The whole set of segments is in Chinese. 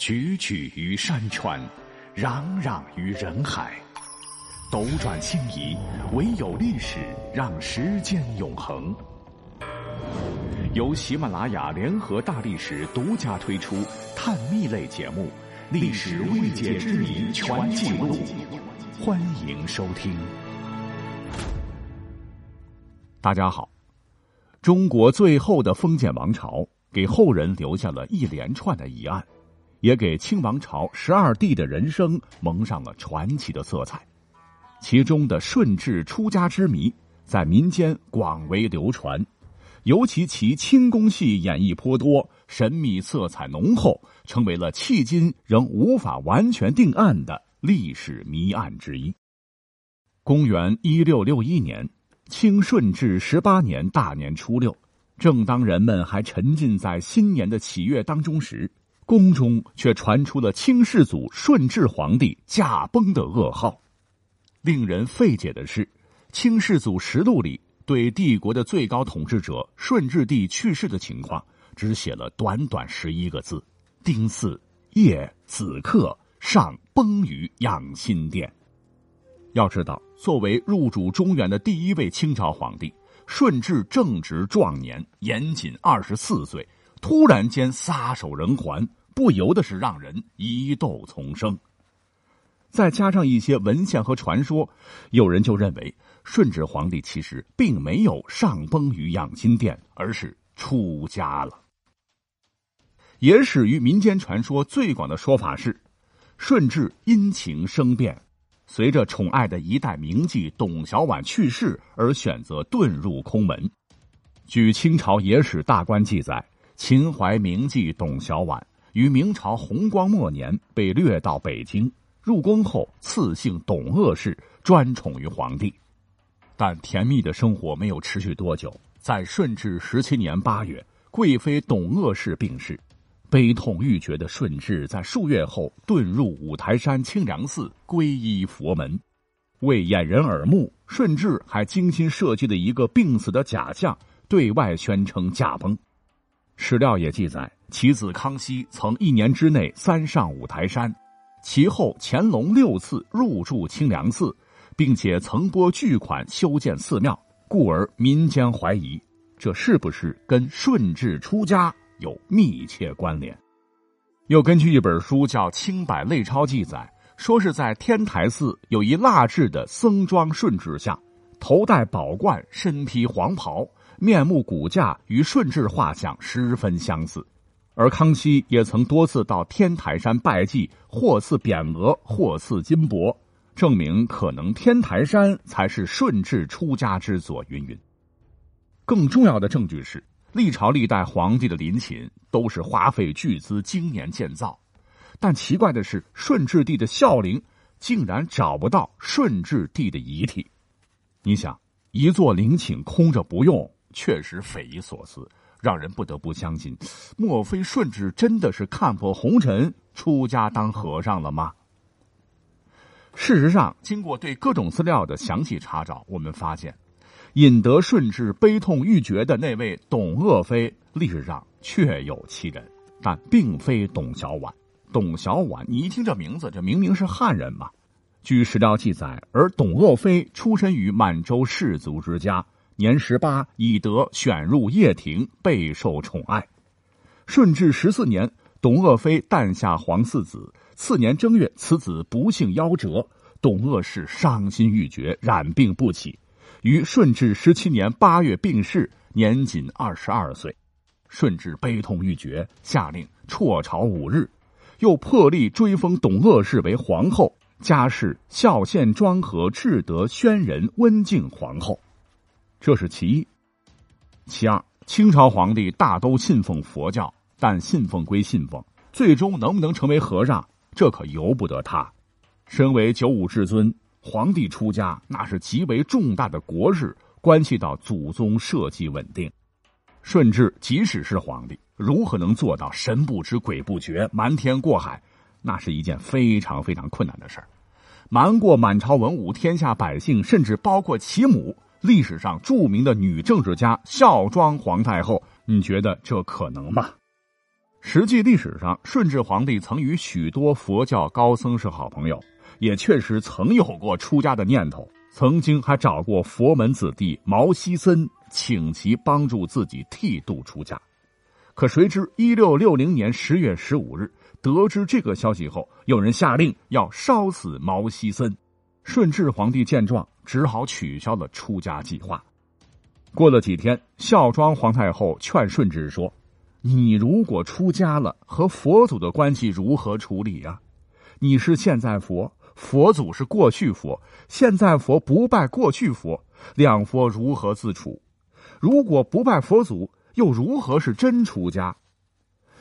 踽踽于山川，攘攘于人海，斗转星移，唯有历史让时间永恒。由喜马拉雅联合大历史独家推出探秘类节目《历史未解之谜全记录》，欢迎收听。大家好，中国最后的封建王朝给后人留下了一连串的疑案。也给清王朝十二帝的人生蒙上了传奇的色彩，其中的顺治出家之谜在民间广为流传，尤其其清宫戏演绎颇多，神秘色彩浓厚，成为了迄今仍无法完全定案的历史谜案之一。公元一六六一年，清顺治十八年大年初六，正当人们还沉浸在新年的喜悦当中时。宫中却传出了清世祖顺治皇帝驾崩的噩耗。令人费解的是，《清世祖实录》里对帝国的最高统治者顺治帝去世的情况，只写了短短十一个字：“丁巳夜子刻上崩于养心殿。”要知道，作为入主中原的第一位清朝皇帝，顺治正值壮年，年仅二十四岁，突然间撒手人寰。不由得是让人疑窦丛生。再加上一些文献和传说，有人就认为顺治皇帝其实并没有上崩于养心殿，而是出家了。野史与民间传说最广的说法是，顺治因情生变，随着宠爱的一代名妓董小宛去世而选择遁入空门。据清朝野史大观记载，秦淮名妓董小宛。于明朝弘光末年被掠到北京，入宫后赐姓董鄂氏，专宠于皇帝。但甜蜜的生活没有持续多久，在顺治十七年八月，贵妃董鄂氏病逝，悲痛欲绝的顺治在数月后遁入五台山清凉寺皈依佛门。为掩人耳目，顺治还精心设计了一个病死的假象，对外宣称驾崩。史料也记载。其子康熙曾一年之内三上五台山，其后乾隆六次入住清凉寺，并且曾拨巨款修建寺庙，故而民间怀疑这是不是跟顺治出家有密切关联？又根据一本书叫《清百类钞》记载，说是在天台寺有一蜡制的僧装顺治像，头戴宝冠，身披黄袍，面目骨架与顺治画像十分相似。而康熙也曾多次到天台山拜祭，或赐匾额，或赐金帛，证明可能天台山才是顺治出家之所。云云。更重要的证据是，历朝历代皇帝的陵寝都是花费巨资经年建造，但奇怪的是，顺治帝的孝陵竟然找不到顺治帝的遗体。你想，一座陵寝空着不用，确实匪夷所思。让人不得不相信，莫非顺治真的是看破红尘，出家当和尚了吗？事实上，经过对各种资料的详细查找，我们发现，引得顺治悲痛欲绝的那位董鄂妃，历史上确有其人，但并非董小宛。董小宛，你一听这名字，这明明是汉人嘛？据史料记载，而董鄂妃出身于满洲士族之家。年十八，已得选入掖庭，备受宠爱。顺治十四年，董鄂妃诞下皇四子。次年正月，此子不幸夭折，董鄂氏伤心欲绝，染病不起。于顺治十七年八月病逝，年仅二十二岁。顺治悲痛欲绝，下令辍朝五日，又破例追封董鄂氏为皇后，加谥孝献庄和至德宣仁温静皇后。这是其一，其二，清朝皇帝大都信奉佛教，但信奉归信奉，最终能不能成为和尚，这可由不得他。身为九五至尊，皇帝出家那是极为重大的国事，关系到祖宗社稷稳定。顺治即使是皇帝，如何能做到神不知鬼不觉，瞒天过海？那是一件非常非常困难的事儿。瞒过满朝文武、天下百姓，甚至包括其母。历史上著名的女政治家孝庄皇太后，你觉得这可能吗？实际历史上，顺治皇帝曾与许多佛教高僧是好朋友，也确实曾有过出家的念头，曾经还找过佛门子弟毛希森，请其帮助自己剃度出家。可谁知，一六六零年十月十五日，得知这个消息后，有人下令要烧死毛希森。顺治皇帝见状，只好取消了出家计划。过了几天，孝庄皇太后劝顺治说。你如果出家了，和佛祖的关系如何处理呀？你是现在佛，佛祖是过去佛，现在佛不拜过去佛，两佛如何自处？如果不拜佛祖，又如何是真出家？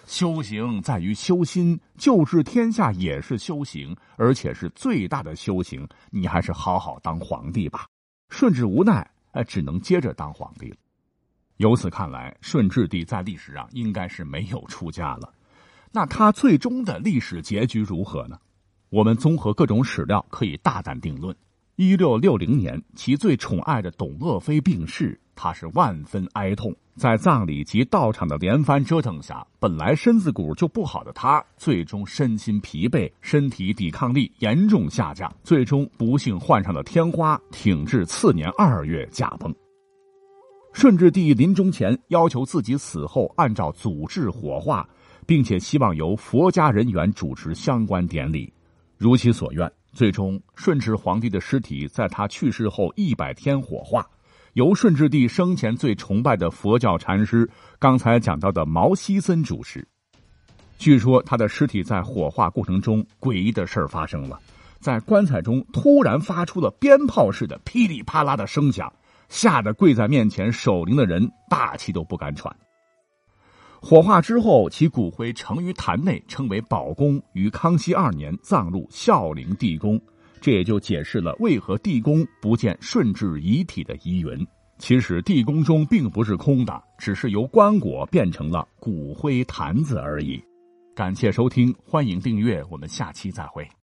修行在于修心，救治天下也是修行，而且是最大的修行。你还是好好当皇帝吧。顺治无奈，哎，只能接着当皇帝了。由此看来，顺治帝在历史上应该是没有出家了。那他最终的历史结局如何呢？我们综合各种史料，可以大胆定论：一六六零年，其最宠爱的董鄂妃病逝，他是万分哀痛。在葬礼及道场的连番折腾下，本来身子骨就不好的他，最终身心疲惫，身体抵抗力严重下降，最终不幸患上了天花，挺至次年二月驾崩。顺治帝临终前要求自己死后按照祖制火化，并且希望由佛家人员主持相关典礼，如其所愿。最终，顺治皇帝的尸体在他去世后一百天火化，由顺治帝生前最崇拜的佛教禅师刚才讲到的毛希森主持。据说他的尸体在火化过程中，诡异的事儿发生了，在棺材中突然发出了鞭炮似的噼里啪啦的声响。吓得跪在面前守灵的人大气都不敢喘。火化之后，其骨灰盛于坛内，称为宝宫，于康熙二年葬入孝陵地宫。这也就解释了为何地宫不见顺治遗体的疑云。其实地宫中并不是空的，只是由棺椁变成了骨灰坛子而已。感谢收听，欢迎订阅，我们下期再会。